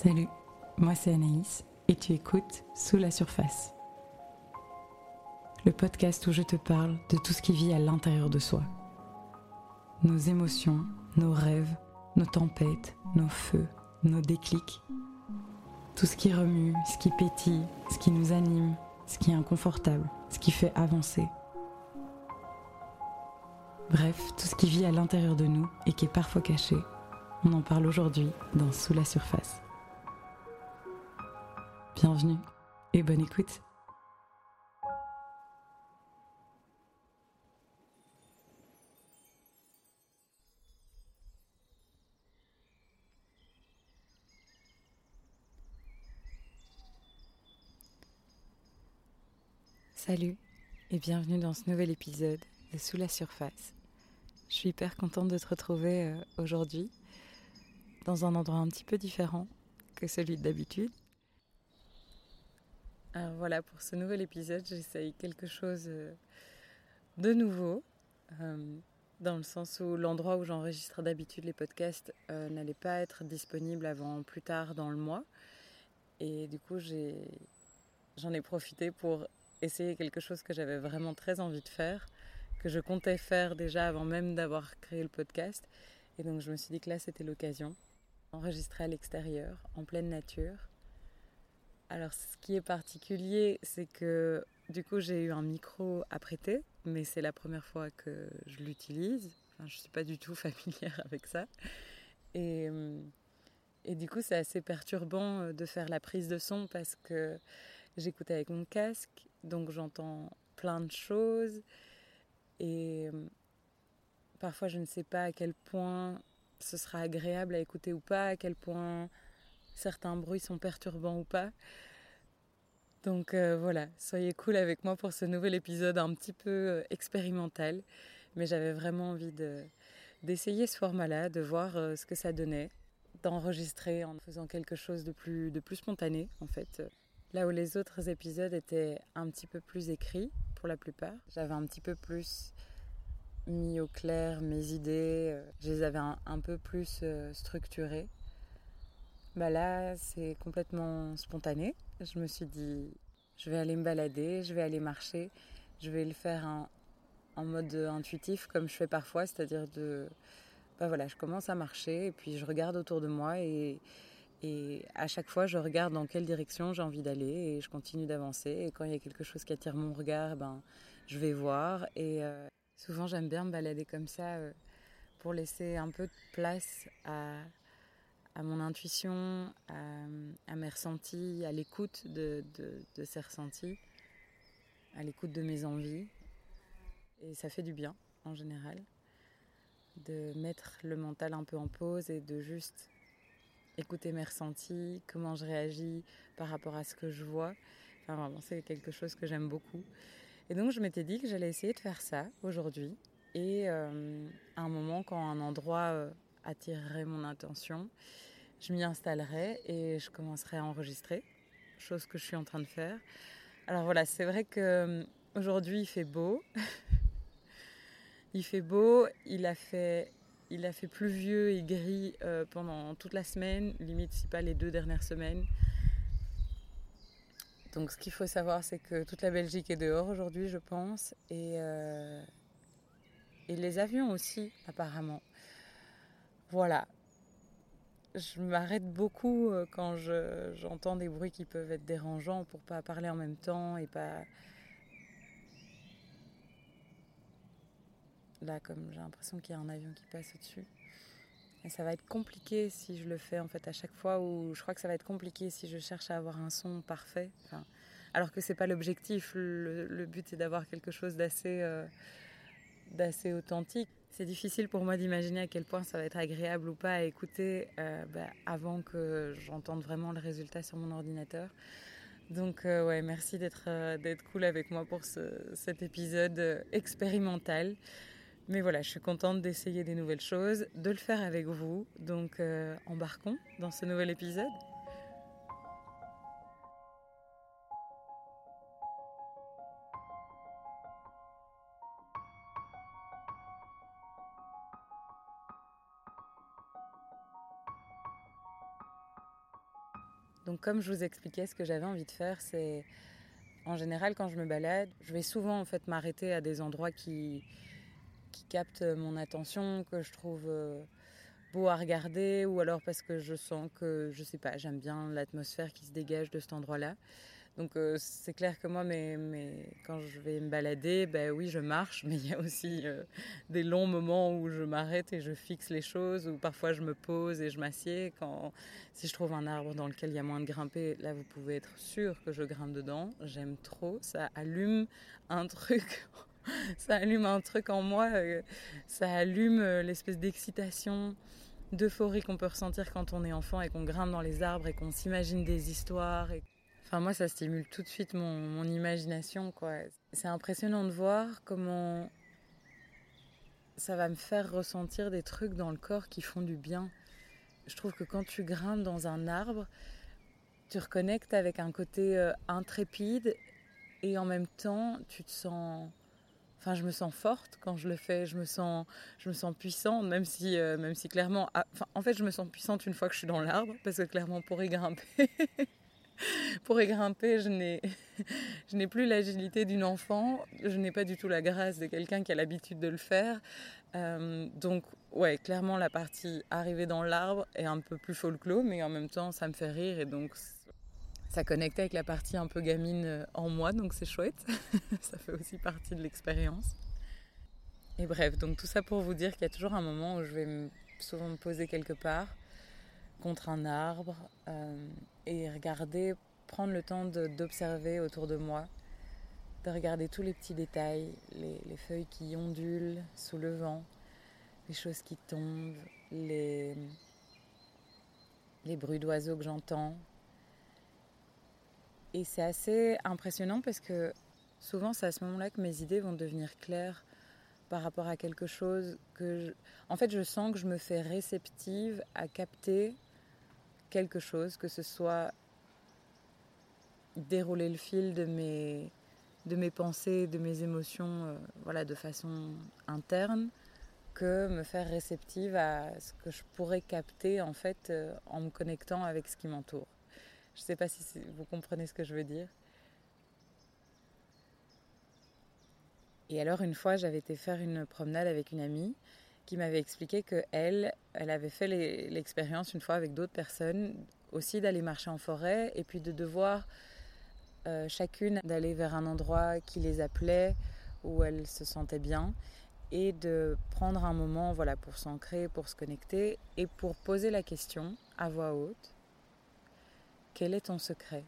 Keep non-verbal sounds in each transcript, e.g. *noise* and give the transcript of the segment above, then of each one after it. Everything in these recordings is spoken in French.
Salut, moi c'est Anaïs et tu écoutes Sous la surface. Le podcast où je te parle de tout ce qui vit à l'intérieur de soi. Nos émotions, nos rêves, nos tempêtes, nos feux, nos déclics. Tout ce qui remue, ce qui pétille, ce qui nous anime, ce qui est inconfortable, ce qui fait avancer. Bref, tout ce qui vit à l'intérieur de nous et qui est parfois caché. On en parle aujourd'hui dans Sous la surface. Bienvenue et bonne écoute. Salut et bienvenue dans ce nouvel épisode de Sous la surface. Je suis hyper contente de te retrouver euh, aujourd'hui dans un endroit un petit peu différent que celui d'habitude. Alors voilà, pour ce nouvel épisode, j'essaye quelque chose euh, de nouveau, euh, dans le sens où l'endroit où j'enregistre d'habitude les podcasts euh, n'allait pas être disponible avant plus tard dans le mois. Et du coup, j'en ai, profité pour essayer quelque chose que j'avais vraiment très envie de faire, que je comptais faire déjà avant même d'avoir créé le podcast. Et donc je me suis dit que là, c'était l'occasion. Enregistrer à l'extérieur, en pleine nature alors, ce qui est particulier, c'est que du coup, j'ai eu un micro à prêter, mais c'est la première fois que je l'utilise. je ne suis pas du tout *laughs* familière avec ça. Et, et du coup, c'est assez perturbant euh, de faire la prise de son parce que j'écoute avec mon casque, donc j'entends plein de choses. Et parfois, je ne sais pas à quel point ce sera agréable à écouter ou pas, à quel point certains bruits sont perturbants ou pas. Donc euh, voilà, soyez cool avec moi pour ce nouvel épisode un petit peu euh, expérimental. Mais j'avais vraiment envie d'essayer ce format-là, de voir euh, ce que ça donnait, d'enregistrer en faisant quelque chose de plus, de plus spontané en fait. Là où les autres épisodes étaient un petit peu plus écrits pour la plupart, j'avais un petit peu plus mis au clair mes idées, je les avais un peu plus structurées. Bah là, c'est complètement spontané. Je me suis dit, je vais aller me balader, je vais aller marcher, je vais le faire en, mode intuitif comme je fais parfois, c'est-à-dire de, bah voilà, je commence à marcher et puis je regarde autour de moi et, et à chaque fois je regarde dans quelle direction j'ai envie d'aller et je continue d'avancer. Et quand il y a quelque chose qui attire mon regard, ben je vais voir. Et euh, souvent j'aime bien me balader comme ça euh, pour laisser un peu de place à à mon intuition, à, mes ressentis, à l'écoute de, ces ressentis, à l'écoute de mes envies. Et ça fait du bien en général de mettre le mental un peu en pause et de juste écouter mes ressentis, comment je réagis par rapport à ce que je vois. Enfin, c'est quelque chose que j'aime beaucoup. Et donc, je m'étais dit que j'allais essayer de faire ça aujourd'hui. Et euh, à un moment, quand un endroit euh, attirerait mon attention, je m'y installerai et je commencerai à enregistrer, chose que je suis en train de faire. Alors voilà, c'est vrai que euh, aujourd'hui il fait beau. il fait beau, il a fait il a fait pluvieux et gris euh, pendant toute la semaine, limite si pas les deux dernières semaines. Donc ce qu'il faut savoir, c'est que toute la Belgique est dehors aujourd'hui, je pense, et, euh, et les avions aussi, apparemment. Voilà, je m'arrête beaucoup euh, quand j'entends des bruits qui peuvent être dérangeants pour pas parler en même temps et pas. Là, comme j'ai l'impression qu'il y a un avion qui passe au-dessus. Et ça va être compliqué si je le fais en fait à chaque fois, ou je crois que ça va être compliqué si je cherche à avoir un son parfait. alors que c'est pas l'objectif. Le, but est d'avoir quelque chose d'assez euh, d'assez authentique. C'est difficile pour moi d'imaginer à quel point ça va être agréable ou pas à écouter euh, bah, avant que j'entende vraiment le résultat sur mon ordinateur. Donc euh, ouais, merci d'être euh, d'être cool avec moi pour cet épisode expérimental. Mais voilà, je suis contente d'essayer des nouvelles choses, de le faire avec vous. Donc embarquons dans ce nouvel épisode. Comme je vous expliquais, ce que j'avais envie de faire, c'est en général quand je me balade, je vais souvent en m'arrêter à des endroits qui, captent mon attention, que je trouve euh, beau à regarder, ou alors parce que je sens que, je sais pas, j'aime bien l'atmosphère qui se dégage de cet endroit-là. Donc euh, c'est clair que moi, mais, quand je vais me balader, ben oui, je marche, *laughs* mais il y a aussi euh, des longs moments où je m'arrête et je fixe les choses, ou parfois je me pose et je m'assieds. Quand si je trouve un arbre dans lequel il y a moins de grimper, là vous pouvez être sûr que je grimpe dedans. J'aime trop, ça allume un truc. *laughs* ça allume un truc en moi, euh, ça allume l'espèce d'excitation, d'euphorie qu'on peut ressentir quand on est enfant et qu'on grimpe dans les arbres et qu'on s'imagine des histoires. Enfin, moi, ça stimule tout de suite mon, imagination, quoi. C'est impressionnant de voir comment ça va me faire ressentir des trucs dans le corps qui font du bien. Je trouve que quand tu grimpes dans un arbre, tu reconnectes avec un côté euh, intrépide et en même temps, tu te sens Enfin, je me sens forte quand je le fais, je me sens, je me sens puissante, même si, euh, même si clairement, ah, en fait, je me sens puissante une fois que je suis dans l'arbre, parce que clairement, pour y grimper, *laughs* *laughs* pour y grimper, je n'ai, *laughs* je n'ai plus l'agilité d'une enfant, je n'ai pas du tout la grâce de quelqu'un qui a l'habitude de le faire. Euh, donc, ouais, clairement, la partie arriver dans l'arbre est un peu plus folklore, mais en même temps, ça me fait rire et donc ça connecte avec la partie un peu gamine euh, en moi, donc c'est chouette. *laughs* ça fait aussi partie de l'expérience. Et bref, donc tout ça pour vous dire qu'il y a toujours un moment où je vais souvent me poser quelque part contre un arbre euh, et regarder, prendre le temps d'observer autour de moi, de regarder tous les petits détails, les, les, feuilles qui ondulent sous le vent, les choses qui tombent, les, les bruits d'oiseaux que j'entends. Et c'est assez impressionnant parce que souvent c'est à ce moment-là que mes idées vont devenir claires par rapport à quelque chose que... Je... En fait, je sens que je me fais réceptive à capter quelque chose, que ce soit dérouler le fil de mes, de mes pensées, de mes émotions, euh, voilà, de façon interne, que me faire réceptive à ce que je pourrais capter en fait euh, en me connectant avec ce qui m'entoure. Je ne sais pas si vous comprenez ce que je veux dire. Et alors une fois, j'avais été faire une promenade avec une amie qui m'avait expliqué que elle, avait fait l'expérience une fois avec d'autres personnes aussi d'aller marcher en forêt et puis de devoir euh, chacune d'aller vers un endroit qui les appelait où elles se sentaient bien et de prendre un moment voilà pour s'ancrer, pour se connecter et pour poser la question à voix haute quel est ton secret?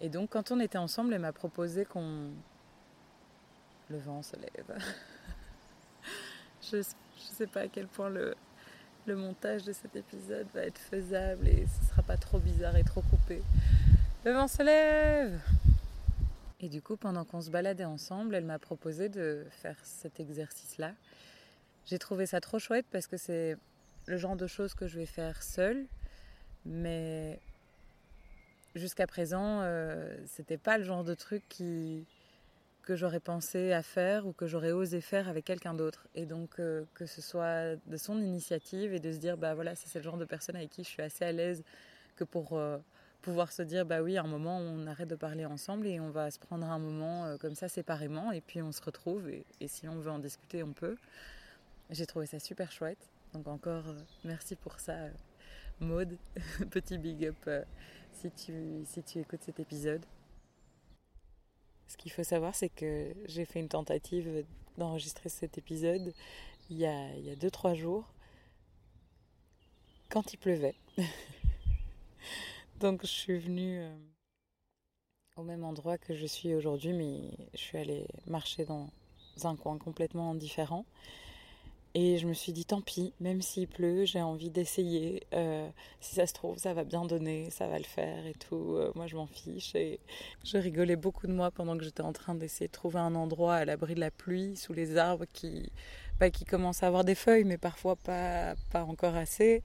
Et donc quand on était ensemble, elle m'a proposé qu'on le vent se lève. *laughs* je ne sais pas à quel point le, montage de cet épisode va être faisable et ce sera pas trop bizarre et trop coupé. Le vent se lève Et du coup, pendant qu'on se baladait ensemble, elle m'a proposé de faire cet exercice-là. J'ai trouvé ça trop chouette parce que c'est le genre de choses que je vais faire seule, mais jusqu'à présent, euh, c'était pas le genre de truc qui, que j'aurais pensé à faire ou que j'aurais osé faire avec quelqu'un d'autre. Et donc euh, que ce soit de son initiative et de se dire bah voilà, c'est le genre de personne avec qui je suis assez à l'aise que pour euh, pouvoir se dire bah oui, à un moment on arrête de parler ensemble et on va se prendre un moment euh, comme ça séparément et puis on se retrouve et, et, si on veut en discuter, on peut. J'ai trouvé ça super chouette. Donc encore merci pour ça, Maude. *laughs* Petit big up si tu, si tu écoutes cet épisode. Ce qu'il faut savoir, c'est que j'ai fait une tentative d'enregistrer cet épisode il y a 2-3 jours, quand il pleuvait. *laughs* Donc je suis venue euh, au même endroit que je suis aujourd'hui, mais je suis allée marcher dans un coin complètement différent. Et je me suis dit, tant pis, même s'il pleut, j'ai envie d'essayer. Euh, si ça se trouve, ça va bien donner, ça va le faire et tout. Euh, moi, je m'en fiche. Et je rigolais beaucoup de moi pendant que j'étais en train d'essayer de trouver un endroit à l'abri de la pluie, sous les arbres qui bah, qui commence à avoir des feuilles, mais parfois pas, pas encore assez.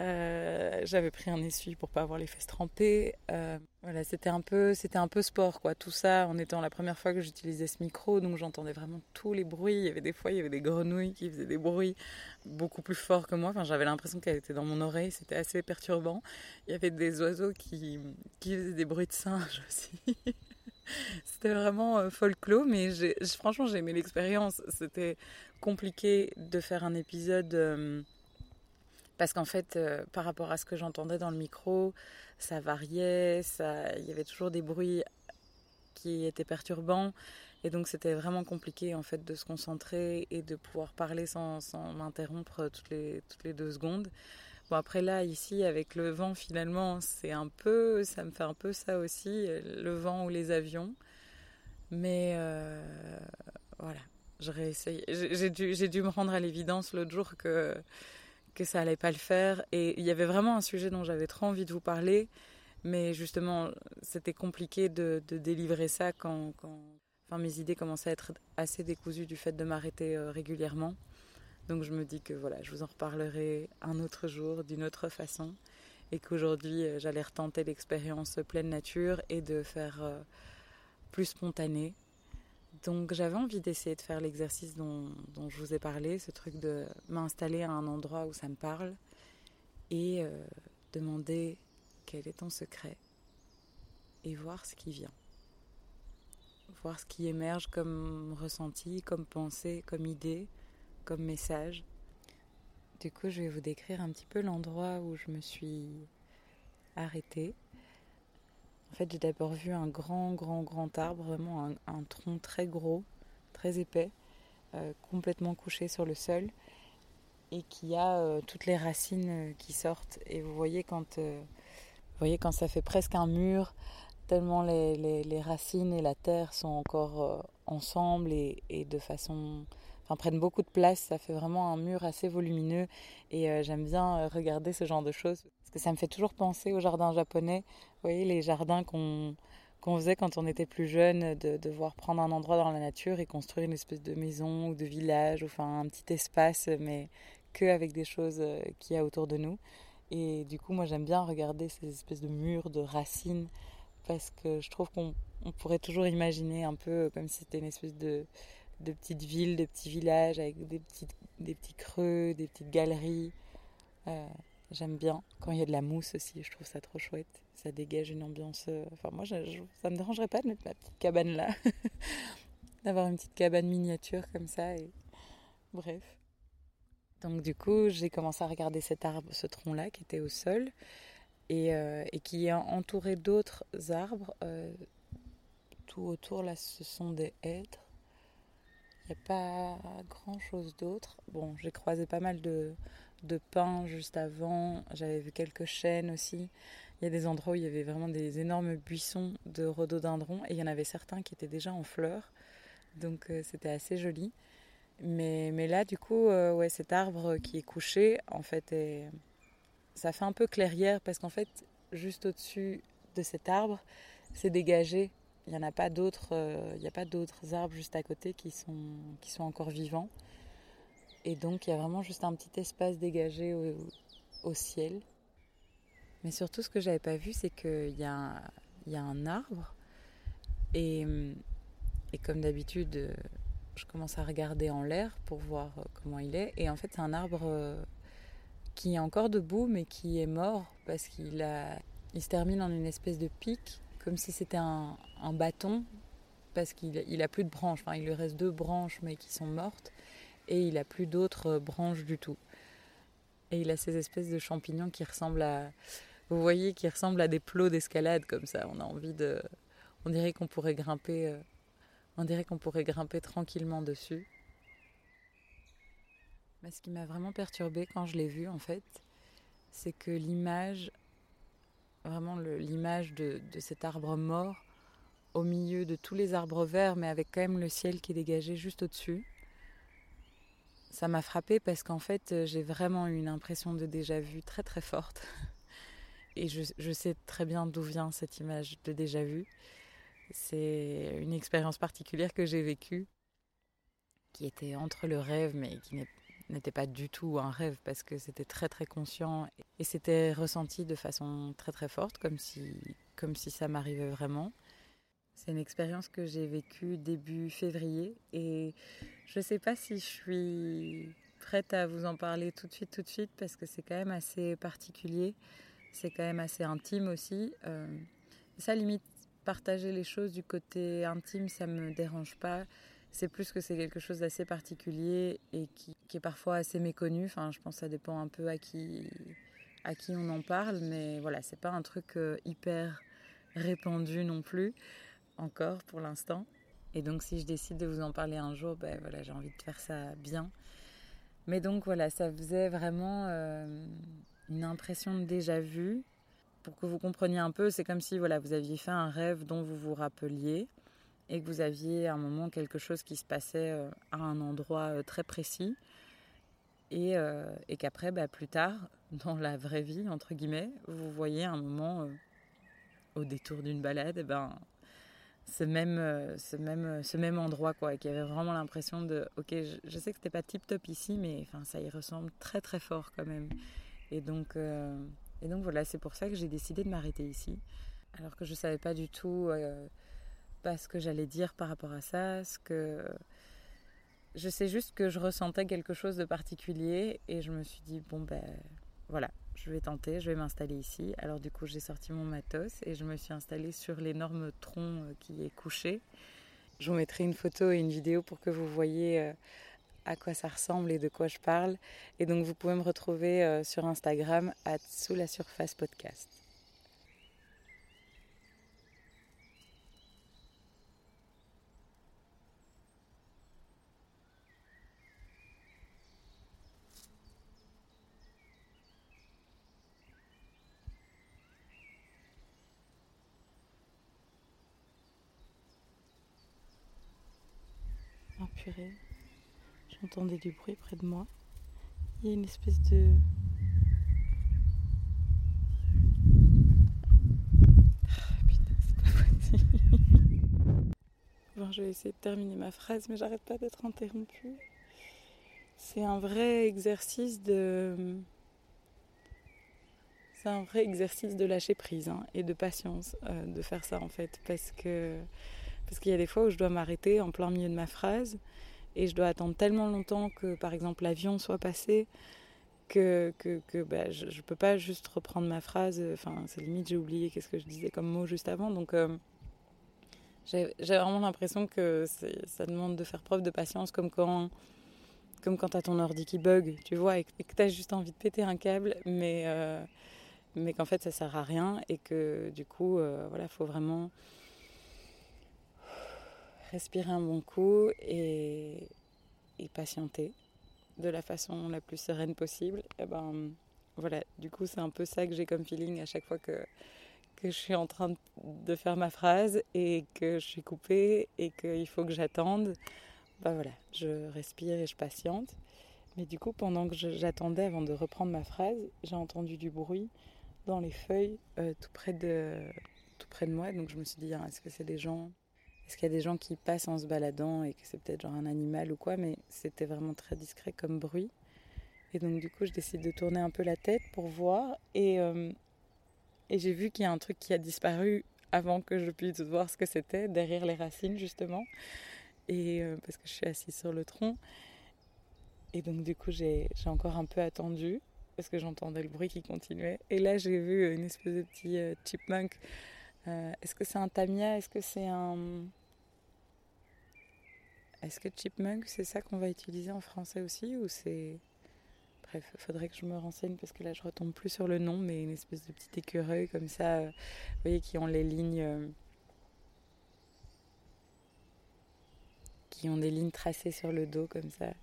Euh, j'avais pris un essuie pour pas avoir les fesses trempées. Euh, voilà, c'était un peu, c'était un peu sport, quoi. Tout ça en étant la première fois que j'utilisais ce micro, donc j'entendais vraiment tous les bruits. Il y avait des fois, il y avait des grenouilles qui faisaient des bruits beaucoup plus forts que moi. Enfin, j'avais l'impression qu'elles étaient dans mon oreille. C'était assez perturbant. Il y avait des oiseaux qui, qui faisaient des bruits de singes *laughs* aussi. C'était vraiment euh, folklore, mais franchement, j'ai aimé l'expérience. C'était compliqué de faire un épisode parce qu'en fait, euh, par rapport à ce que j'entendais dans le micro, ça variait, il y avait toujours des bruits qui étaient perturbants. Et donc, c'était vraiment compliqué en fait de se concentrer et de pouvoir parler sans, m'interrompre toutes les, toutes les deux secondes. Bon après là ici avec le vent finalement c'est un peu ça me fait un peu ça aussi le vent ou les avions mais euh, voilà j'ai dû dû me rendre à l'évidence l'autre jour que que ça allait pas le faire. Et il y avait vraiment un sujet dont j'avais trop envie de vous parler. Mais justement c'était compliqué de, délivrer ça quand, quand enfin mes idées commençaient à être assez décousues du fait de m'arrêter euh, régulièrement. Donc je me dis que voilà, je vous en reparlerai un autre jour, d'une autre façon, et qu'aujourd'hui euh, j'allais retenter l'expérience pleine nature et de faire euh, plus spontané. Donc j'avais envie d'essayer de faire l'exercice dont, je vous ai parlé, ce truc de m'installer à un endroit où ça me parle et euh, demander quel est ton secret et voir ce qui vient. Voir ce qui émerge comme ressenti, comme pensée, comme idée comme message. Du coup, je vais vous décrire un petit peu l'endroit où je me suis arrêtée. En fait, j'ai d'abord vu un grand, grand, grand arbre, vraiment un, tronc très gros, très épais, euh, complètement couché sur le sol, et qui a euh, toutes les racines euh, qui sortent. Et vous voyez quand, vous voyez quand ça fait presque un mur, tellement les, les, racines et la terre sont encore ensemble et, et de façon enfin, prennent beaucoup de place. Ça fait vraiment un mur assez volumineux et euh, j'aime bien euh, regarder ce genre de choses parce que ça me fait toujours penser aux jardins japonais. Vous voyez, les jardins qu'on qu'on faisait quand on était plus jeune, de devoir prendre un endroit dans la nature et construire une espèce de maison ou de village, ou enfin un petit espace, mais que avec des choses euh, qu'il y a autour de nous. Et du coup, moi j'aime bien regarder ces espèces de murs, de racines, parce que je trouve qu'on pourrait toujours imaginer un peu comme si c'était une espèce de, de petites villes, de petits villages avec des, petites, des petits creux, des petites galeries. Euh, j'aime bien. Quand il y a de la mousse aussi, je trouve ça trop chouette. Ça dégage une ambiance. Euh, enfin, moi, je, ça me dérangerait pas de mettre ma petite cabane là. *laughs* D'avoir une petite cabane miniature comme ça. Et... Bref. Donc, du coup, j'ai commencé à regarder cet arbre, ce tronc-là qui était au sol et, euh, qui est entouré d'autres arbres. tout autour, là, ce sont des hêtres il n'y a pas grand chose d'autre. Bon, j'ai croisé pas mal de, de pins juste avant. J'avais vu quelques chênes aussi. Il y a des endroits où il y avait vraiment des énormes buissons de rhododendrons et il y en avait certains qui étaient déjà en fleurs. Donc euh, c'était assez joli. Mais, mais là, du coup, euh, ouais, cet arbre qui est couché, en fait, ça fait un peu clairière parce qu'en fait, juste au-dessus de cet arbre, c'est dégagé il n'y en a pas d'autres, euh, il a pas d'autres arbres juste à côté qui sont, qui sont encore vivants. Et donc il y a vraiment juste un petit espace dégagé au, ciel. Mais surtout ce que j'avais pas vu, c'est qu'il y, a, il y a un arbre. Et, et comme d'habitude, je commence à regarder en l'air pour voir comment il est. Et en fait, c'est un arbre euh, qui est encore debout, mais qui est mort parce qu'il a, il se termine en une espèce de pic comme si c'était un, bâton, parce qu'il il a plus de branches. Enfin, il lui reste deux branches, mais qui sont mortes, et il a plus d'autres branches du tout. Et il a ces espèces de champignons qui ressemblent à, vous voyez, qui ressemblent à des plots d'escalade comme ça. On a envie de, on dirait qu'on pourrait grimper, euh, on dirait qu'on pourrait grimper tranquillement dessus. Mais ce qui m'a vraiment perturbée quand je l'ai vu, en fait, c'est que l'image vraiment l'image de, cet arbre mort au milieu de tous les arbres verts, mais avec quand même le ciel qui est dégagé juste au-dessus. Ça m'a frappé parce qu'en fait, j'ai vraiment eu une impression de déjà-vu très très forte. *laughs* Et je, sais très bien d'où vient cette image de déjà-vu. C'est une expérience particulière que j'ai vécue. qui était entre le rêve, mais qui n'était pas du tout un rêve parce que c'était très très conscient et c'était ressenti de façon très très forte, comme si, comme si ça m'arrivait vraiment. C'est une expérience que j'ai vécue début février et je ne sais pas si je suis prête à vous en parler tout de suite, tout de suite, parce que c'est quand même assez particulier, c'est quand même assez intime aussi. Euh, ça limite partager les choses du côté intime, ça me dérange pas. C'est plus que c'est quelque chose d'assez particulier et qui, est parfois assez méconnu. Enfin, je pense que ça dépend un peu à qui, à qui on en parle, mais voilà, c'est pas un truc euh, hyper répandu non plus, encore pour l'instant. Et donc, si je décide de vous en parler un jour, ben voilà, j'ai envie de faire ça bien. Mais donc voilà, ça faisait vraiment euh, une impression de déjà vu pour que vous compreniez un peu, c'est comme si voilà, vous aviez fait un rêve dont vous vous rappeliez et que vous aviez à un moment quelque chose qui se passait euh, à un endroit euh, très précis et, euh, et qu'après, bah, plus tard, *laughs* dans la vraie vie, entre guillemets, vous voyez un moment au détour d'une balade, et ben, ce même, ce même, ce même endroit, quoi, qui avait vraiment l'impression de, ok, je, sais que c'était pas tip top ici, mais ça y ressemble très très fort quand même. Et donc, et donc voilà, c'est pour ça que j'ai décidé de m'arrêter ici. Alors que je ne savais pas du tout ce que j'allais dire par rapport à ça. Ce que... Je sais juste que je ressentais quelque chose de particulier et je me suis dit, bon ben voilà, je vais tenter, je vais m'installer ici. Alors du coup, j'ai sorti mon matos et je me suis installée sur l'énorme tronc euh, qui est couché. Je vous mettrai une photo et une vidéo pour que vous voyez euh, à quoi ça ressemble et de quoi je parle. Et donc vous pouvez me retrouver euh, sur Instagram sous la surface podcast. J'entendais du bruit près de moi. Il y a une espèce de... Ah, bon, je vais essayer de terminer ma phrase, mais j'arrête pas d'être interrompue. C'est un vrai exercice de... C'est un vrai exercice de lâcher prise hein, et de patience euh, de faire ça en fait. Parce que parce qu'il y a des fois où je dois m'arrêter en plein milieu de ma phrase et je dois attendre tellement longtemps que par exemple l'avion soit passé que, que, bah, je ne peux pas juste reprendre ma phrase. Enfin, c'est limite, j'ai oublié qu'est-ce que je disais comme mot juste avant. Donc, euh, j'ai vraiment l'impression que ça demande de faire preuve de patience, comme quand, comme quand tu as ton ordi qui bug, tu vois, et, que tu as juste envie de péter un câble, mais, euh, mais qu'en fait, ça sert à rien et que du coup, euh, voilà, il faut vraiment respirer un bon coup et, patienter de la façon la plus sereine possible. Et ben voilà, du coup c'est un peu ça que j'ai comme feeling à chaque fois que, que je suis en train de faire ma phrase et que je suis coupée et qu'il faut que j'attende. Ben voilà, je respire et je patiente. Mais du coup, pendant que j'attendais avant de reprendre ma phrase, j'ai entendu du bruit dans les feuilles euh, tout, près de, tout près de moi. Donc je me suis dit, ah, est-ce que c'est des gens est-ce qu'il y a des gens qui passent en se baladant et que c'est peut-être genre un animal ou quoi, mais c'était vraiment très discret comme bruit. Et donc du coup, je décide de tourner un peu la tête pour voir et, euh, j'ai vu qu'il y a un truc qui a disparu avant que je puisse voir ce que c'était, derrière les racines justement, et euh, parce que je suis assise sur le tronc. Et donc du coup, j'ai encore un peu attendu parce que j'entendais le bruit qui continuait. Et là, j'ai vu une espèce de petit euh, chipmunk euh, est-ce que c'est un tamia Est-ce que c'est un. Est-ce que chipmunk, c'est ça qu'on va utiliser en français aussi Ou c'est. Bref, faudrait que je me renseigne parce que là je retombe plus sur le nom, mais une espèce de petit écureuil comme ça, euh, vous voyez, qui ont les lignes. Euh, qui ont des lignes tracées sur le dos comme ça.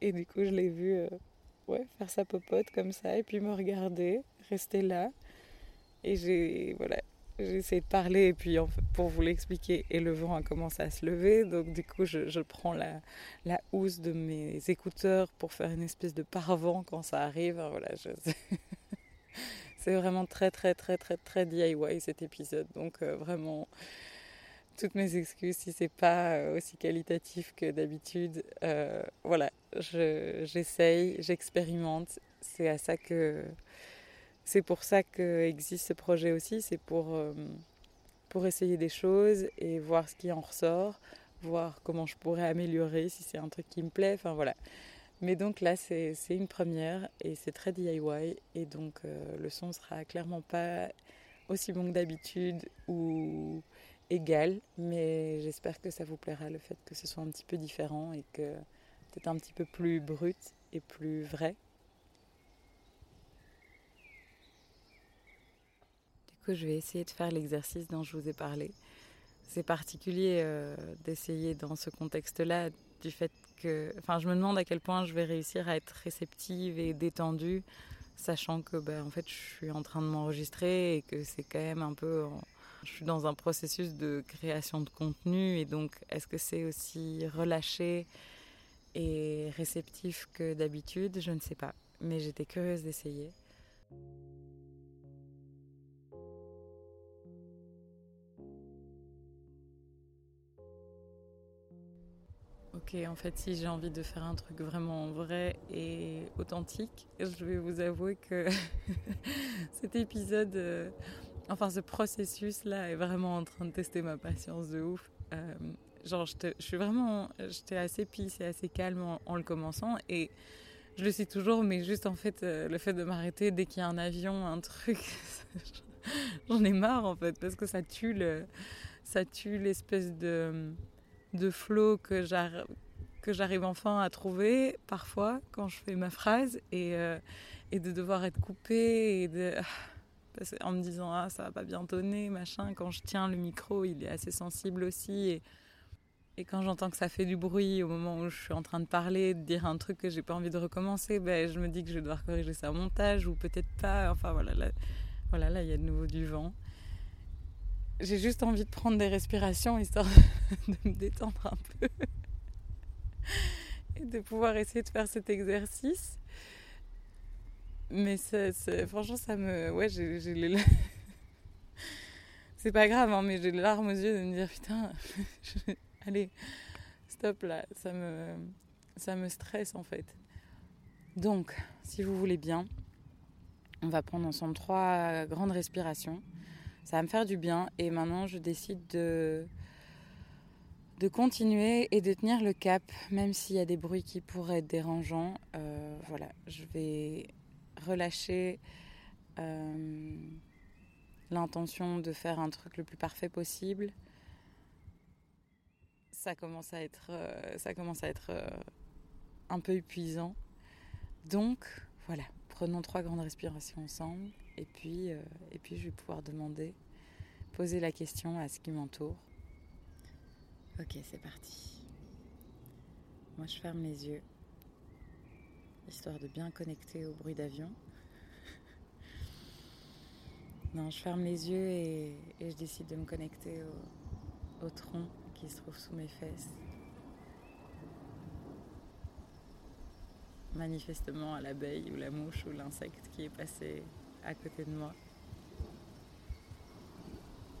Et du coup, je l'ai vu faire sa popote comme ça et puis me regarder, rester là. Et j'ai voilà, essayé de parler et puis pour vous l'expliquer, et le vent a commencé à se lever. Donc du coup, je, prends la, housse de mes écouteurs pour faire une espèce de paravent quand ça arrive. Voilà, *laughs* c'est vraiment très très très très très DIY cet épisode. Donc euh, vraiment, toutes mes excuses si c'est pas aussi qualitatif que d'habitude. voilà, j'essaye, j'expérimente. C'est à ça que c'est pour ça qu'existe ce projet aussi. C'est pour pour essayer des choses et voir ce qui en ressort, voir comment je pourrais améliorer si c'est un truc qui me plaît. Enfin voilà. Mais donc là, c'est une première et c'est très DIY. Et donc euh, le son sera clairement pas aussi bon que d'habitude ou égal. Mais j'espère que ça vous plaira le fait que ce soit un petit peu différent et que peut-être un petit peu plus brut et plus vrai. Je vais essayer de faire l'exercice dont je vous ai parlé. C'est particulier euh, d'essayer dans ce contexte-là du fait que, enfin, je me demande à quel point je vais réussir à être réceptive et détendue, sachant que, ben, en fait, je suis en train de m'enregistrer et que c'est quand même un peu, je suis dans un processus de création de contenu et donc, est-ce que c'est aussi relâché et réceptif que d'habitude? Je ne sais pas, mais j'étais curieuse d'essayer. Ok, en fait, si j'ai envie de faire un truc vraiment vrai et authentique, je vais vous avouer que *laughs* cet épisode, euh, enfin ce processus-là est vraiment en train de tester ma patience de ouf. Euh, genre, je suis vraiment, j'étais assez pisse et assez calme en, le commençant et je le sais toujours, mais juste en fait, euh, le fait de m'arrêter dès qu'il y a un avion, un truc, *laughs* j'en ai marre en fait, parce que ça tue le, ça tue l'espèce de de flow que j'arrive enfin à trouver parfois quand je fais ma phrase et, euh, de devoir être coupé et de, en me disant ah ça va pas bien tonner machin quand je tiens le micro il est assez sensible aussi et, quand j'entends que ça fait du bruit au moment où je suis en train de parler de dire un truc que j'ai pas envie de recommencer ben je me dis que je vais devoir corriger ça au montage ou peut-être pas enfin voilà là, voilà là il y a de nouveau du vent j'ai juste envie de prendre des respirations histoire *laughs* de me détendre un peu et de pouvoir essayer de faire cet exercice. Mais franchement, ça me. Ouais, j'ai les. *laughs* C'est pas grave, hein, mais j'ai les larmes aux yeux de me dire putain, *laughs* allez, stop là, ça me, ça me stresse en fait. Donc, si vous voulez bien, on va prendre ensemble trois grandes respirations ça va me faire du bien. Et maintenant, je décide de, de continuer et de tenir le cap, même s'il y a des bruits qui pourraient être dérangeants. Euh, voilà, je vais relâcher euh, l'intention de faire un truc le plus parfait possible. Ça commence à être, euh, ça commence à être un peu épuisant. Donc, voilà, prenons trois grandes respirations ensemble. Et puis, euh, et puis je vais pouvoir demander, poser la question à ce qui m'entoure. Ok, c'est parti. Moi, je ferme les yeux, histoire de bien connecter au bruit d'avion. non, je ferme les yeux et, je décide de me connecter au, au tronc qui se trouve sous mes fesses. manifestement à l'abeille ou la mouche ou l'insecte qui est passé à côté de moi.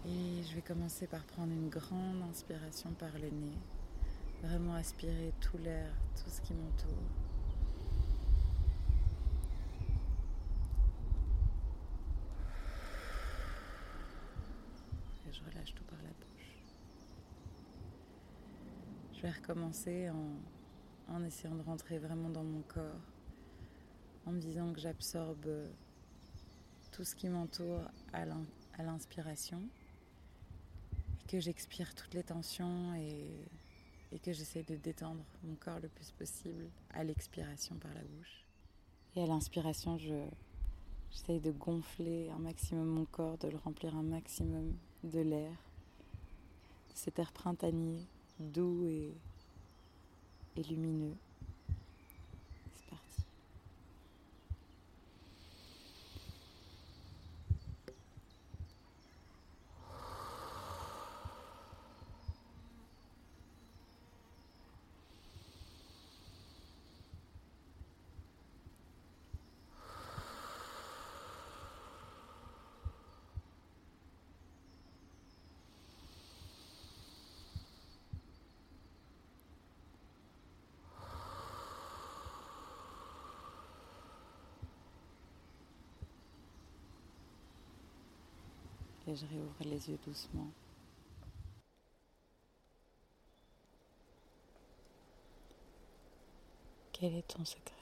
Et je vais commencer par prendre une grande inspiration par le nez. Vraiment aspirer tout l'air, tout ce qui m'entoure. Et je relâche tout par la bouche. Je vais recommencer en, en essayant de rentrer vraiment dans mon corps, en me disant que j'absorbe tout ce qui m'entoure à l'inspiration et que j'expire toutes les tensions et, que j'essaie de détendre mon corps le plus possible à l'expiration par la bouche. Et à l'inspiration, j'essaie de gonfler un maximum mon corps, de le remplir un maximum de l'air, de cet air printanier, doux et lumineux. Je réouvre les yeux doucement. Quel est ton secret?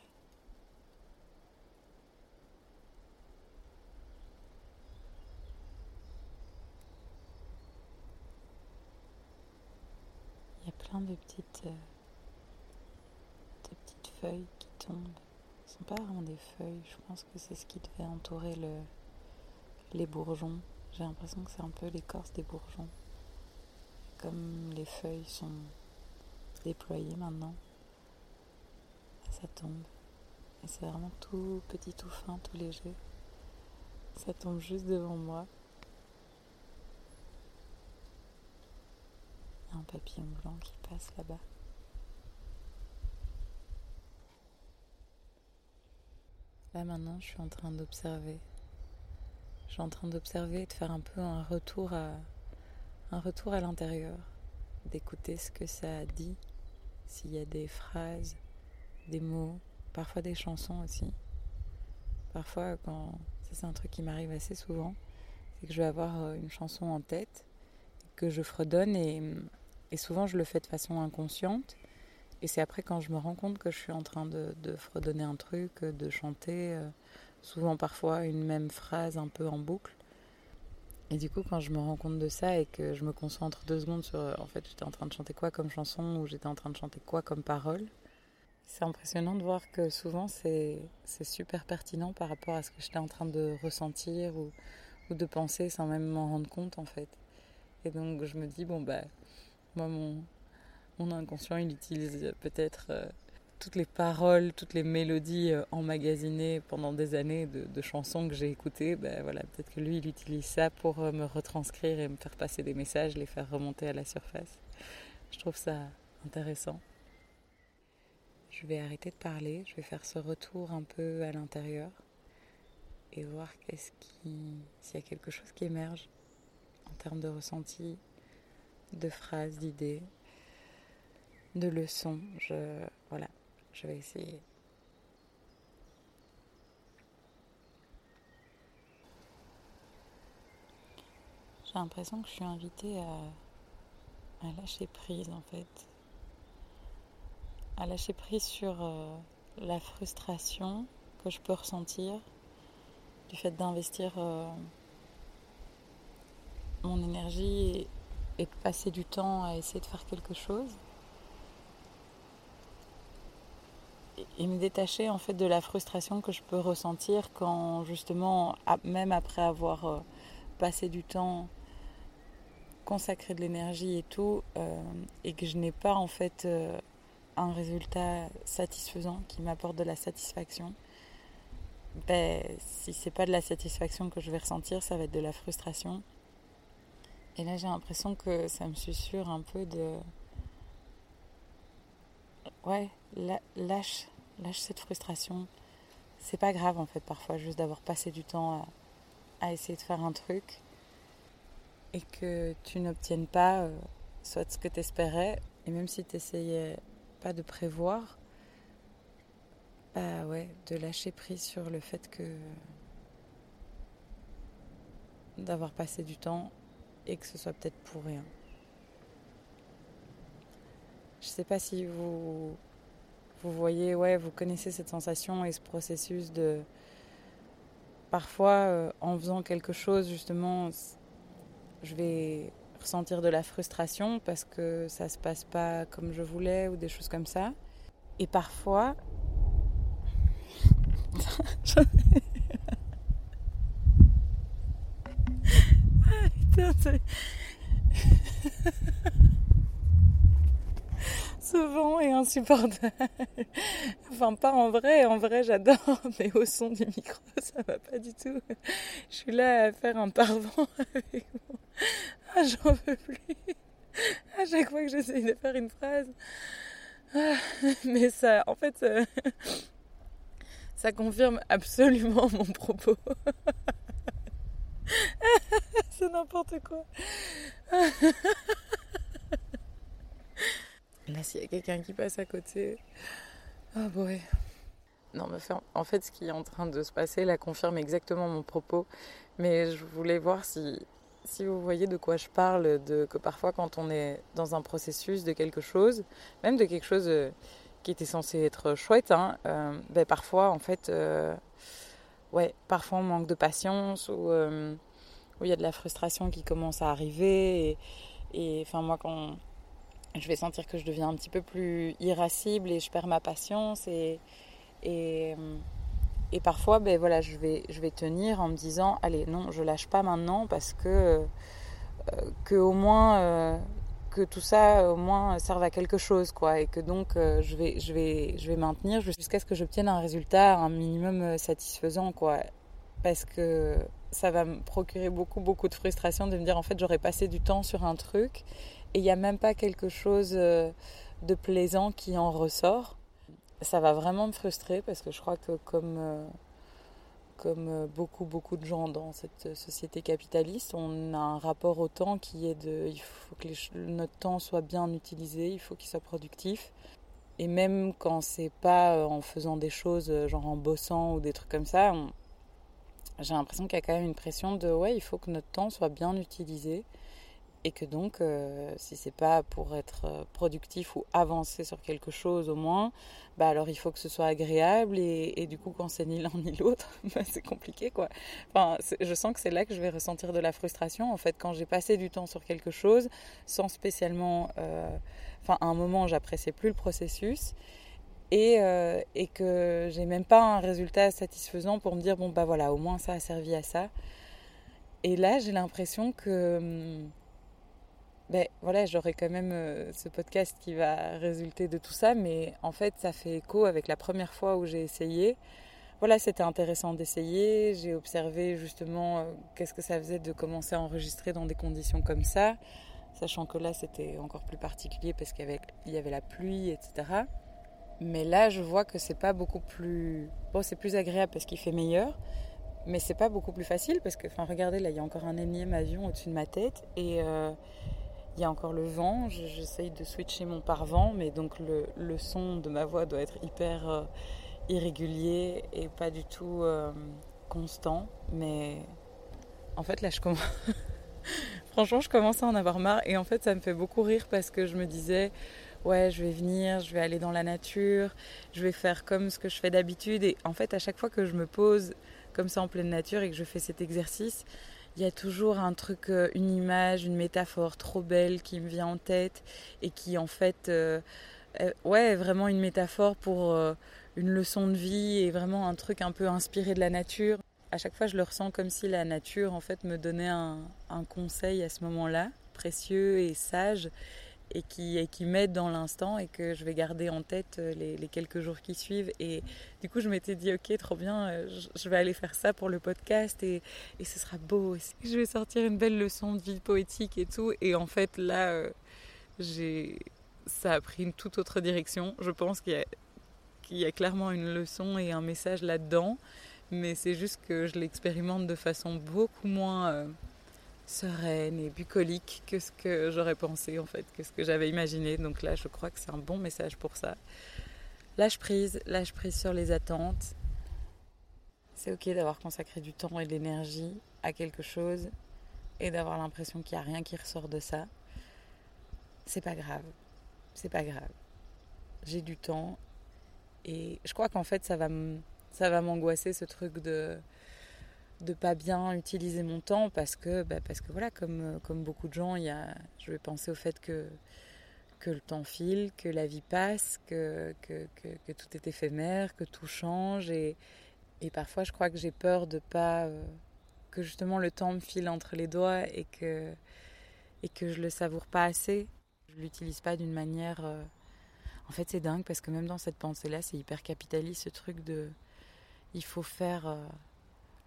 Il y a plein de petites, euh, petites feuilles qui tombent. Ce ne sont pas vraiment des feuilles, je pense que c'est ce qui devait entourer le, les bourgeons. J'ai l'impression que c'est un peu l'écorce des bourgeons. Comme les feuilles sont déployées maintenant, ça tombe. Et c'est vraiment tout petit, tout fin, tout léger. Ça tombe juste devant moi. Il y a un papillon blanc qui passe là-bas. Là maintenant, je suis en train d'observer je en train d'observer, de faire un peu un retour à, un retour à l'intérieur, d'écouter ce que ça dit, s'il y a des phrases, des mots, parfois des chansons aussi. Parfois, quand c'est un truc qui m'arrive assez souvent, c'est que je vais avoir euh, une chanson en tête que je fredonne et, et, souvent je le fais de façon inconsciente. Et c'est après quand je me rends compte que je suis en train de, de fredonner un truc, de chanter. Euh, souvent parfois une même phrase un peu en boucle. Et du coup, quand je me rends compte de ça et que je me concentre deux secondes sur en fait j'étais en train de chanter quoi comme chanson ou j'étais en train de chanter quoi comme parole, c'est impressionnant de voir que souvent c'est super pertinent par rapport à ce que j'étais en train de ressentir ou, ou de penser sans même m'en rendre compte en fait. Et donc je me dis, bon bah, moi mon, mon inconscient il utilise peut-être. Toutes les paroles, toutes les mélodies euh, emmagasinées pendant des années de, chansons que j'ai écoutées, ben voilà, peut-être que lui, il utilise ça pour euh, me retranscrire et me faire passer des messages, les faire remonter à la surface. Je trouve ça intéressant. Je vais arrêter de parler, je vais faire ce retour un peu à l'intérieur et voir qu'est-ce qui, s'il y a quelque chose qui émerge en termes de ressenti, de phrases, d'idées, de leçons. Je, voilà, je vais essayer. J'ai l'impression que je suis invitée à, lâcher prise en fait. À lâcher prise sur euh, la frustration que je peux ressentir du fait d'investir euh, mon énergie et passer du temps à essayer de faire quelque chose. Et me détacher en fait de la frustration que je peux ressentir quand justement même après avoir euh, passé du temps consacré de l'énergie et tout euh, et que je n'ai pas en fait euh, un résultat satisfaisant qui m'apporte de la satisfaction ben si c'est pas de la satisfaction que je vais ressentir ça va être de la frustration. Et là j'ai l'impression que ça me susurre un peu de ouais lâche lâche cette frustration. C'est pas grave en fait parfois juste d'avoir passé du temps à, essayer de faire un truc et que tu n'obtiennes pas euh, soit ce que tu espérais et même si tu essayais pas de prévoir, bah ouais, de lâcher prise sur le fait que d'avoir passé du temps et que ce soit peut-être pour rien. Je sais pas si vous vous voyez, ouais, vous connaissez cette sensation et ce processus de parfois euh, en faisant quelque chose justement, je vais ressentir de la frustration parce que ça se passe pas comme je voulais ou des choses comme ça. Et parfois *laughs* ah, ce vent est insupportable. *laughs* Enfin, pas en vrai, en vrai j'adore, *laughs* mais au son du micro, *laughs* ça va pas du tout. Je suis là à faire un parvent avec moi. Ah, j'en veux plus. À chaque fois que j'essaye de faire une phrase. Ah, mais ça, en fait, ça, ça confirme absolument mon propos. C'est n'importe quoi. Là, s'il y a quelqu'un qui passe à côté. Ah, oh, ouais. Non, mais en fait, ce qui est en train de se passer là confirme exactement mon propos. Mais je voulais voir si, vous voyez de quoi je parle, de que parfois quand on est dans un processus de quelque chose, même de quelque chose euh, qui était censé être chouette, hein, euh, ben parfois en fait, euh, ouais, parfois on manque de patience ou il y a de la frustration qui commence à arriver et enfin moi quand je vais sentir que je deviens un petit peu plus irascible et je perds ma patience et et et parfois, ben voilà, je vais, je vais tenir en me disant, allez, non, je lâche pas maintenant parce que, euh, moins, euh, que tout ça, au moins, serve à quelque chose, quoi, et que donc, euh, je vais, je vais, je vais maintenir jusqu'à ce que j'obtienne un résultat, un minimum satisfaisant, quoi, parce que ça va me procurer beaucoup, beaucoup de frustration de me dire, en fait, j'aurais passé du temps sur un truc et il n'y a même pas quelque chose de plaisant qui en ressort ça va vraiment me frustrer parce que je crois que comme, euh, comme euh, beaucoup beaucoup de gens dans cette société capitaliste, on a un rapport au temps qui est de il faut que notre temps soit bien utilisé, il faut qu'il soit productif. Et même quand c'est pas euh, en faisant des choses genre en bossant ou des trucs comme ça, j'ai l'impression qu'il y a quand même une pression de ouais, il faut que notre temps soit bien utilisé et que donc euh, si c'est pas pour être euh, productif ou avancer sur quelque chose au moins bah alors il faut que ce soit agréable et, du coup quand c'est ni l'un *laughs* ni l'autre *laughs* bah c'est compliqué quoi. Enfin je sens que c'est là que je vais ressentir de la frustration en fait quand j'ai passé du temps sur quelque chose sans spécialement euh, enfin à un moment j'appréciais plus le processus et, euh, et que j'ai même pas un résultat satisfaisant pour me dire bon bah voilà au moins ça a servi à ça. Et là j'ai l'impression que hum, ben voilà, j'aurai quand même euh, ce podcast qui va résulter de tout ça, mais en fait, ça fait écho avec la première fois où j'ai essayé. Voilà, c'était intéressant d'essayer. J'ai observé justement euh, qu'est-ce que ça faisait de commencer à enregistrer dans des conditions comme ça, sachant que là, c'était encore plus particulier parce qu'il y avait, la pluie, etc. Mais là, je vois que c'est pas beaucoup plus. Bon, c'est plus agréable parce qu'il fait meilleur, mais c'est pas beaucoup plus facile parce que, enfin, regardez, là, il y a encore un énième avion au-dessus de ma tête et. Euh, il y a encore le vent, j'essaye de switcher mon pare-vent, mais donc le, son de ma voix doit être hyper euh, irrégulier et pas du tout euh, constant. Mais en fait, là, je commence. *laughs* Franchement, je commence à en avoir marre et en fait, ça me fait beaucoup rire parce que je me disais, ouais, je vais venir, je vais aller dans la nature, je vais faire comme ce que je fais d'habitude. Et en fait, à chaque fois que je me pose comme ça en pleine nature et que je fais cet exercice, il y a toujours un truc, euh, une image, une métaphore trop belle qui me vient en tête et qui en fait, euh, ouais, vraiment une métaphore pour euh, une leçon de vie et vraiment un truc un peu inspiré de la nature. À chaque fois, je le ressens comme si la nature en fait me donnait un conseil à ce moment-là, précieux et sage et qui, et qui m'aide dans l'instant et que je vais garder en tête euh, les, quelques jours qui suivent. Et du coup, je m'étais dit, ok, trop bien, euh, je vais aller faire ça pour le podcast et, ce sera beau aussi. Je vais sortir une belle leçon de vie poétique et tout. Et en fait, là, euh, ça a pris une toute autre direction. Je pense qu'il y a clairement une leçon et un message là-dedans. Mais c'est juste que je l'expérimente de façon beaucoup moins sereine et bucolique que ce que j'aurais pensé en fait, que ce que j'avais imaginé. Donc là, je crois que c'est un bon message pour ça. Lâche prise, lâche prise sur les attentes. C'est ok d'avoir consacré du temps et de l'énergie à quelque chose et d'avoir l'impression qu'il n'y a rien qui ressort de ça. C'est pas grave. C'est pas grave. J'ai du temps et je crois qu'en fait ça va ça va m'angoisser ce truc de de pas bien utiliser mon temps parce que, bah parce que voilà, comme, comme beaucoup de gens, il y a, je vais penser au fait que, que le temps file, que la vie passe, que, que, que, tout est éphémère, que tout change. Et, et parfois, je crois que j'ai peur de pas. Euh, que justement le temps me file entre les doigts et que, et que je le savoure pas assez. Je l'utilise pas d'une manière. Euh, en fait, c'est dingue parce que même dans cette pensée-là, c'est hyper capitaliste ce truc de. Il faut faire. Euh,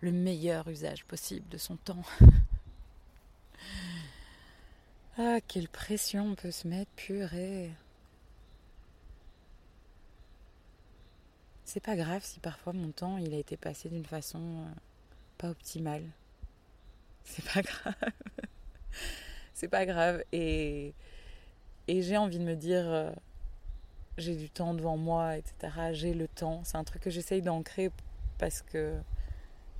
le meilleur usage possible de son temps. *laughs* ah, quelle pression on peut se mettre, purée. C'est pas grave si parfois mon temps il a été passé d'une façon euh, pas optimale. C'est pas *laughs* grave. C'est pas grave. Et, et j'ai envie de me dire, euh, j'ai du temps devant moi, etc. J'ai le temps. C'est un truc que j'essaye d'ancrer parce que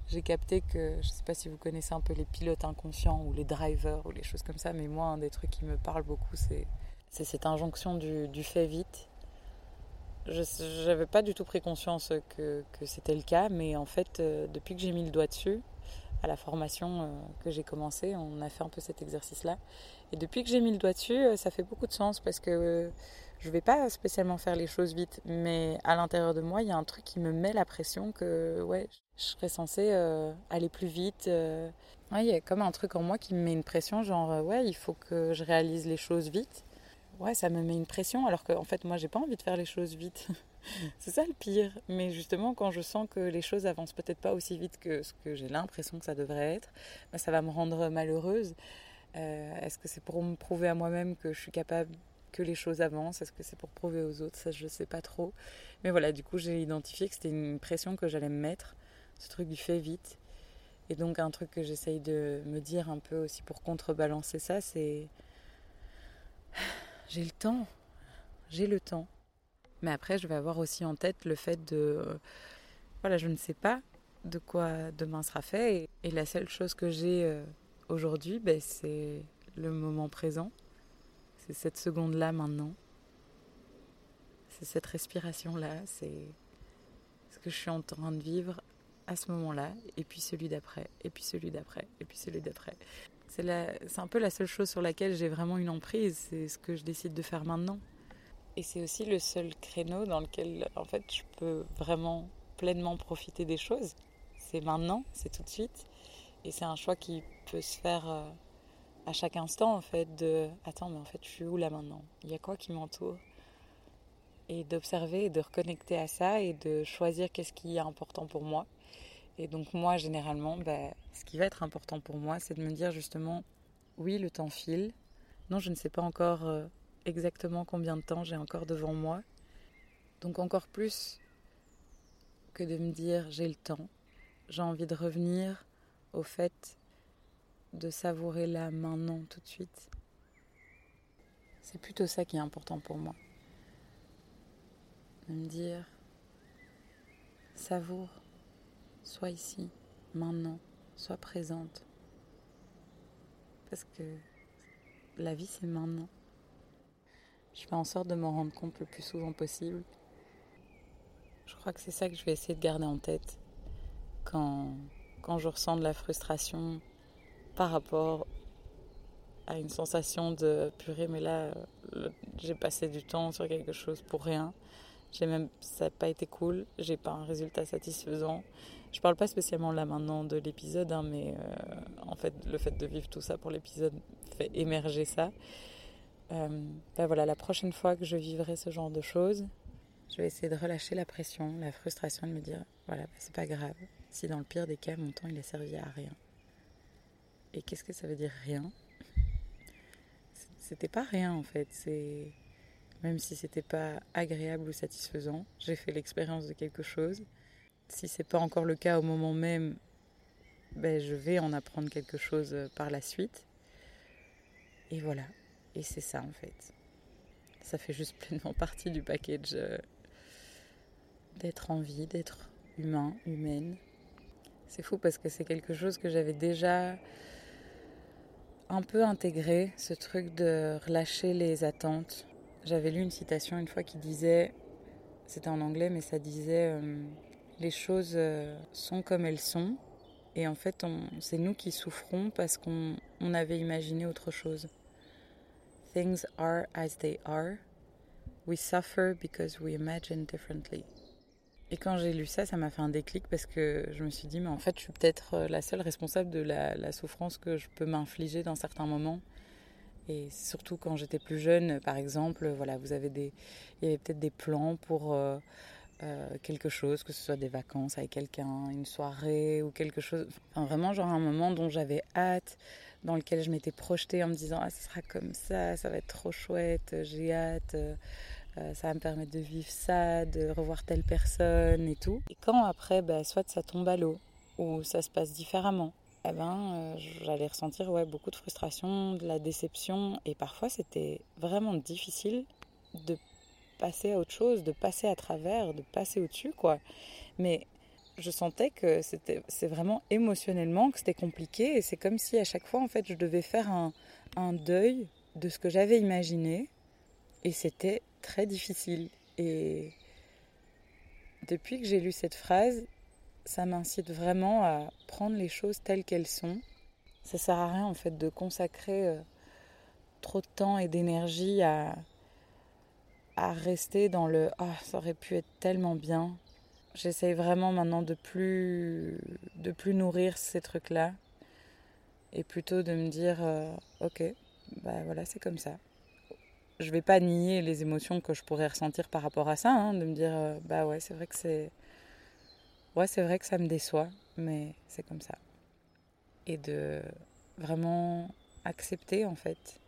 j'ai capté que, je sais pas si vous connaissez un peu les pilotes inconscients ou les drivers ou les choses comme ça, mais moi, un des trucs qui me parle beaucoup, c'est, cette injonction du, du fait vite. Je n'avais pas du tout pris conscience que, que c'était le cas, mais en fait, euh, depuis que j'ai mis le doigt dessus, à la formation euh, que j'ai commencé, on a fait un peu cet exercice-là. Et depuis que j'ai mis le doigt dessus, euh, ça fait beaucoup de sens parce que je vais pas spécialement faire les choses vite, mais à l'intérieur de moi, il y a un truc qui me met la pression que ouais, je serais censée euh, aller plus vite. Euh. il y a comme un truc en moi qui me met une pression, genre euh, ouais, il faut que je réalise les choses vite. Ouais, ça me met une pression, alors qu'en fait, moi, j'ai pas envie de faire les choses vite. *laughs* c'est ça le pire. Mais justement, quand je sens que les choses avancent peut-être pas aussi vite que ce que j'ai l'impression que ça devrait être, bah, ça va me rendre malheureuse. Est-ce que c'est pour me prouver à moi-même que je suis capable que les choses avancent? Est-ce que c'est pour prouver aux autres? Ça, je sais pas trop. Mais voilà, du coup, j'ai identifié que c'était une pression que j'allais me mettre, ce truc du fait vite. Et donc, un truc que j'essaye de me dire un peu aussi pour contrebalancer ça, c'est *sighs* j'ai le temps. J'ai le temps. Mais après, je vais avoir aussi en tête le fait de. Voilà, je ne sais pas de quoi demain sera fait. Et, la seule chose que j'ai euh, aujourd'hui, ben, c'est le moment présent. C'est cette seconde-là maintenant. C'est cette respiration-là. C'est ce que je suis en train de vivre à ce moment-là. Et puis celui d'après. Et puis celui d'après. Et puis celui d'après. C'est, un peu la seule chose sur laquelle j'ai vraiment une emprise. C'est ce que je décide de faire maintenant. Et c'est aussi le seul créneau dans lequel, en fait, je peux vraiment pleinement profiter des choses. C'est maintenant, c'est tout de suite. Et c'est un choix qui peut se faire euh, à chaque instant en fait de attends mais en fait je suis où là maintenant? Il y a quoi qui m'entoure? Et d'observer de reconnecter à ça et de choisir qu'est-ce qui est important pour moi. Et donc moi généralement ben, ce qui va être important pour moi c'est de me dire justement oui le temps file. Non je ne sais pas encore euh, exactement combien de temps j'ai encore devant moi. Donc encore plus que de me dire j'ai le temps. J'ai envie de revenir au fait de savourer là, maintenant, tout de suite. C'est plutôt ça qui est important pour moi. De me dire, savoure, sois ici, maintenant, sois présente. Parce que la vie, c'est maintenant. Je fais en sorte de m'en rendre compte le plus souvent possible. Je crois que c'est ça que je vais essayer de garder en tête quand, quand je ressens de la frustration par rapport à une sensation de purée, mais là, j'ai passé du temps sur quelque chose pour rien. J'ai même, ça n'a pas été cool, j'ai pas un résultat satisfaisant. Je parle pas spécialement là maintenant de l'épisode, hein, mais euh, en fait, le fait de vivre tout ça pour l'épisode fait émerger ça. Euh, ben voilà, la prochaine fois que je vivrai ce genre de choses, je vais essayer de relâcher la pression, la frustration, de me dire voilà, ben c'est pas grave. Si dans le pire des cas, mon temps il a servi à rien. Et qu'est-ce que ça veut dire rien? C'était pas rien en fait. C'est même si c'était pas agréable ou satisfaisant, j'ai fait l'expérience de quelque chose. Si c'est pas encore le cas au moment même, ben, je vais en apprendre quelque chose euh, par la suite. Et voilà. Et c'est ça en fait. Ça fait juste *laughs* pleinement partie du package euh, d'être en vie, d'être humain, humaine. C'est fou parce que c'est quelque chose que j'avais déjà un peu intégré ce truc de relâcher les attentes. J'avais lu une citation une fois qui disait, c'était en anglais, mais ça disait euh, les choses euh, sont comme elles sont, et en fait, c'est nous qui souffrons parce qu'on on avait imaginé autre chose. Things are as they are. We suffer because we imagine differently. Et quand j'ai lu ça, ça m'a fait un déclic parce que je me suis dit, mais en fait, je suis peut-être euh, la seule responsable de la, souffrance que je peux m'infliger dans certains moments. Et surtout quand j'étais plus jeune, par exemple, voilà, vous avez des, il y avait peut-être des plans pour euh, euh, quelque chose, que ce soit des vacances avec quelqu'un, une soirée ou quelque chose. Vraiment, genre un moment dont j'avais hâte, dans lequel je m'étais projetée en me disant, ah, ce sera comme ça, ça va être trop chouette, j'ai hâte. Euh, ça va me permettre de vivre ça, de revoir telle personne et tout. Et quand après, bah, soit ça tombe à l'eau, ou ça se passe différemment, eh ben, euh, j'allais ressentir ouais, beaucoup de frustration, de la déception, et parfois c'était vraiment difficile de passer à autre chose, de passer à travers, de passer au-dessus, quoi. Mais je sentais que c'était, c'est vraiment émotionnellement que c'était compliqué et c'est comme si à chaque fois en fait je devais faire un, un deuil de ce que j'avais imaginé et c'était très difficile. Et depuis que j'ai lu cette phrase, ça m'incite vraiment à prendre les choses telles qu'elles sont. Ça sert à rien en fait de consacrer euh, trop de temps et d'énergie à, à rester dans le ah ça aurait pu être tellement bien. J'essaye vraiment maintenant de plus de plus nourrir ces trucs là et plutôt de me dire euh, ok bah voilà c'est comme ça. Je vais pas nier les émotions que je pourrais ressentir par rapport à ça, hein, de me dire euh, bah ouais c'est vrai que c'est ouais c'est vrai que ça me déçoit, mais c'est comme ça. Et de vraiment accepter en fait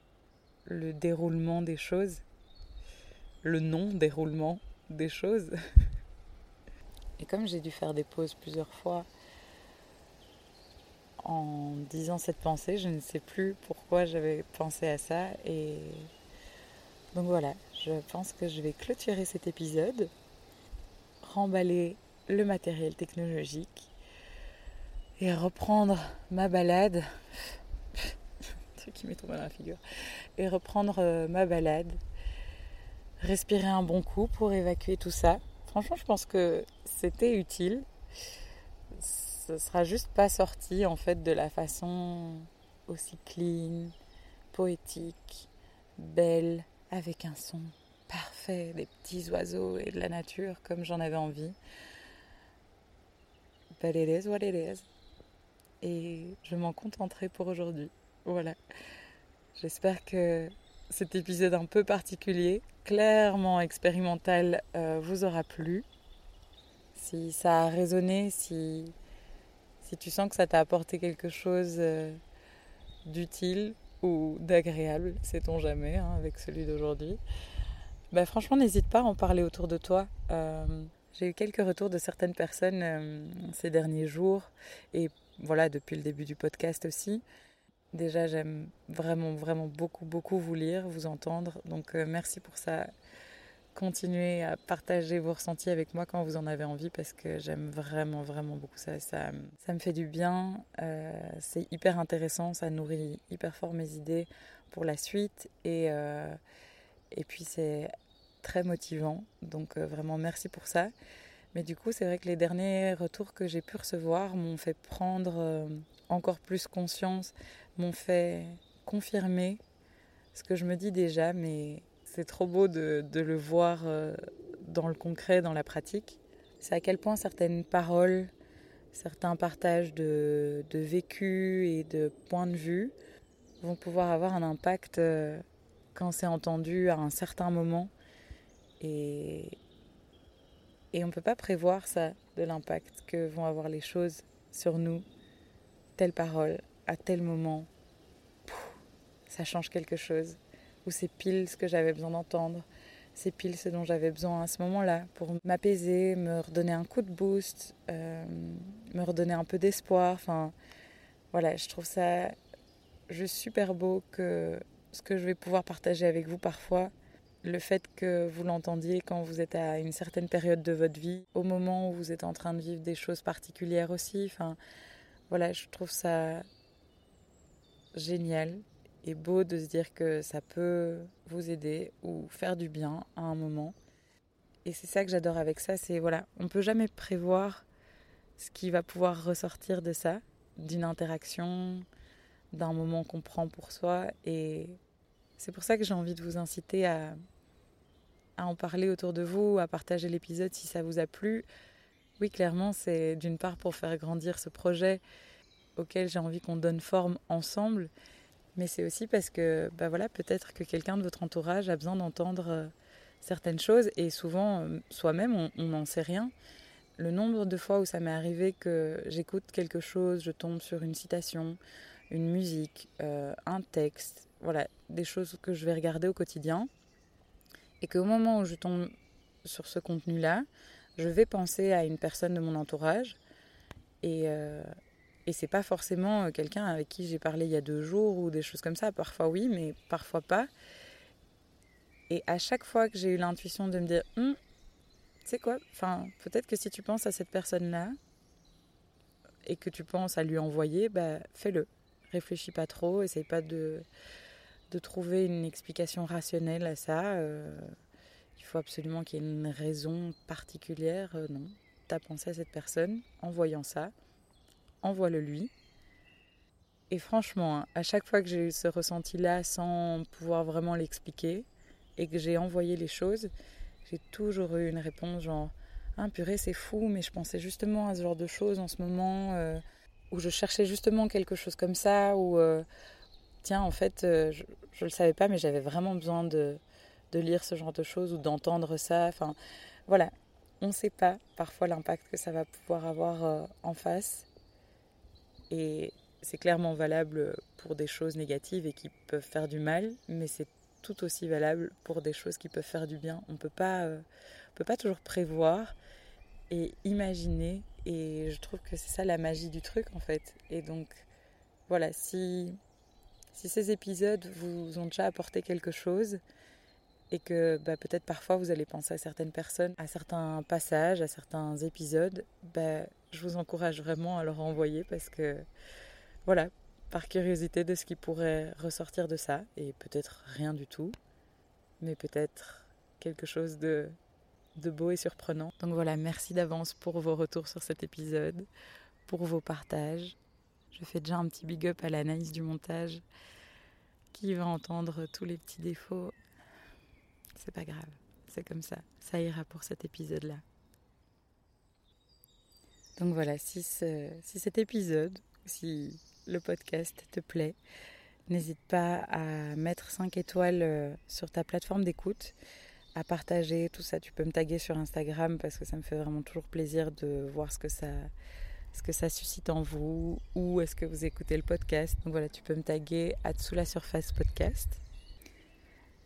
le déroulement des choses le non-déroulement des choses. *laughs* Et comme j'ai dû faire des pauses plusieurs fois en disant cette pensée, je ne sais plus pourquoi j'avais pensé à ça. Et donc voilà, je pense que je vais clôturer cet épisode, remballer le matériel technologique et reprendre ma balade. *laughs* truc qui m'est tombé dans la figure. Et reprendre euh, ma balade respirer un bon coup pour évacuer tout ça. Franchement, je pense que c'était utile. Ce sera juste pas sorti en fait de la façon aussi clean, poétique, belle, avec un son parfait, des petits oiseaux et de la nature comme j'en avais envie. Is. Et je m'en contenterai pour aujourd'hui. Voilà. J'espère que cet épisode un peu particulier, clairement expérimental, euh, vous aura plu. Si ça a résonné, si, si tu sens que ça t'a apporté quelque chose euh, d'utile ou d'agréable, sait-on jamais, hein, avec celui d'aujourd'hui, bah, franchement, n'hésite pas à en parler autour de toi. Euh, j'ai eu quelques retours de certaines personnes ces derniers jours et voilà, depuis le début du podcast aussi, Déjà, j'aime vraiment, vraiment beaucoup, beaucoup vous lire, vous entendre. Donc, euh, merci pour ça. Continuez à partager vos ressentis avec moi quand vous en avez envie parce que j'aime vraiment, vraiment beaucoup ça. Ça, me fait du bien. Euh, c'est hyper intéressant. Ça nourrit hyper fort mes idées pour la suite. Et, euh, et puis, c'est très motivant. Donc, vraiment, merci pour ça. Mais du coup, c'est vrai que les derniers retours que j'ai pu recevoir m'ont fait prendre encore plus conscience m'ont fait confirmer ce que je me dis déjà, mais c'est trop beau de, le voir euh, dans le concret, dans la pratique. C'est à quel point certaines paroles, certains partages de, de vécu et de points de vue vont pouvoir avoir un impact euh, quand c'est entendu à un certain moment. Et, on ne peut pas prévoir ça, de l'impact que vont avoir les choses sur nous, telle parole, à tel moment, ça change quelque chose. Ou c'est pile ce que j'avais besoin d'entendre. C'est pile ce dont j'avais besoin à ce moment-là pour m'apaiser, me redonner un coup de boost, euh, me redonner un peu d'espoir. Enfin, voilà, je trouve ça juste super beau que ce que je vais pouvoir partager avec vous parfois, le fait que vous l'entendiez quand vous êtes à une certaine période de votre vie, au moment où vous êtes en train de vivre des choses particulières aussi. Enfin, voilà, je trouve ça génial et beau de se dire que ça peut vous aider ou faire du bien à un moment. Et c'est ça que j'adore avec ça, c'est voilà, on peut jamais prévoir ce qui va pouvoir ressortir de ça, d'une interaction, d'un moment qu'on prend pour soi. Et c'est pour ça que j'ai envie de vous inciter à, à en parler autour de vous, à partager l'épisode si ça vous a plu. Oui, clairement, c'est d'une part pour faire grandir ce projet auquel j'ai envie qu'on donne forme ensemble, mais c'est aussi parce que bah voilà, peut-être que quelqu'un de votre entourage a besoin d'entendre euh, certaines choses et souvent euh, soi-même on n'en sait rien. Le nombre de fois où ça m'est arrivé que j'écoute quelque chose, je tombe sur une citation, une musique, euh, un texte, voilà, des choses que je vais regarder au quotidien et qu'au moment où je tombe sur ce contenu-là, je vais penser à une personne de mon entourage et, et c'est pas forcément euh, quelqu'un avec qui j'ai parlé il y a deux jours ou des choses comme ça. Parfois oui, mais parfois pas. Et à chaque fois que j'ai eu l'intuition de me dire, hum, tu quoi, enfin, peut-être que si tu penses à cette personne-là, et que tu penses à lui envoyer, bah, fais-le. Réfléchis pas trop, essaye pas de, de trouver une explication rationnelle à ça. Euh, il faut absolument qu'il y ait une raison particulière. Euh, non, tu as pensé à cette personne en voyant ça, envoie-le lui. Et franchement, hein, à chaque fois que j'ai eu ce ressenti-là sans pouvoir vraiment l'expliquer et que j'ai envoyé les choses, j'ai toujours eu une réponse genre ah, purée, c'est fou, mais je pensais justement à ce genre de choses en ce moment, euh, où je cherchais justement quelque chose comme ça, ou euh, tiens, en fait, euh, je ne le savais pas, mais j'avais vraiment besoin de, lire ce genre de choses ou d'entendre ça. Enfin, voilà, on ne sait pas parfois l'impact que ça va pouvoir avoir en face. Et c'est clairement valable pour des choses négatives et qui peuvent faire du mal, mais c'est tout aussi valable pour des choses qui peuvent faire du bien. On peut pas, peut pas toujours prévoir et imaginer. Et je trouve que c'est ça la magie du truc en fait. Et donc voilà, si, si ces épisodes vous ont déjà apporté quelque chose et que bah, peut-être parfois vous allez penser à certaines personnes, à certains passages, à certains épisodes, bah, je vous encourage vraiment à leur envoyer parce que voilà, par curiosité de ce qui pourrait ressortir de ça, et peut-être rien du tout, mais peut-être quelque chose de de beau et surprenant. Donc voilà, merci d'avance pour vos retours sur cet épisode, pour vos partages. Je fais déjà un petit big up à l'analyse du montage qui va entendre tous les petits défauts. C'est pas grave, c'est comme ça. Ça ira pour cet épisode-là. Donc voilà, si, si cet épisode, si le podcast te plaît, n'hésite pas à mettre 5 étoiles euh, sur ta plateforme d'écoute à partager tout ça. Tu peux me taguer sur Instagram parce que ça me fait vraiment toujours plaisir de voir ce que ça, ce que ça suscite en vous ou est-ce que vous écoutez le podcast? Donc voilà, tu peux me taguer à dessous la surface podcast.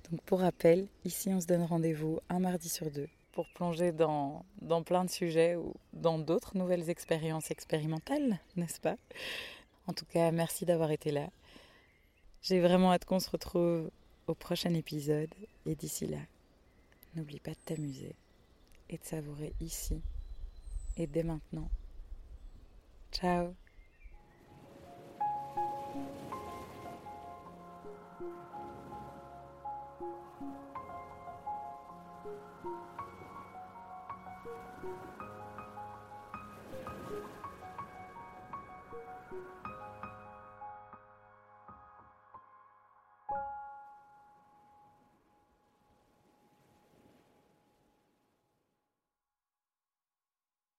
Donc pour rappel, ici on se donne rendez-vous un mardi sur deux pour plonger dans, dans plein de sujets ou dans d'autres nouvelles expériences expérimentales, n'est-ce pas? En tout cas, merci d'avoir été là. J'ai vraiment hâte qu'on se retrouve au prochain épisode et d'ici là, N'oublie pas de t'amuser et de savourer ici et dès maintenant. Ciao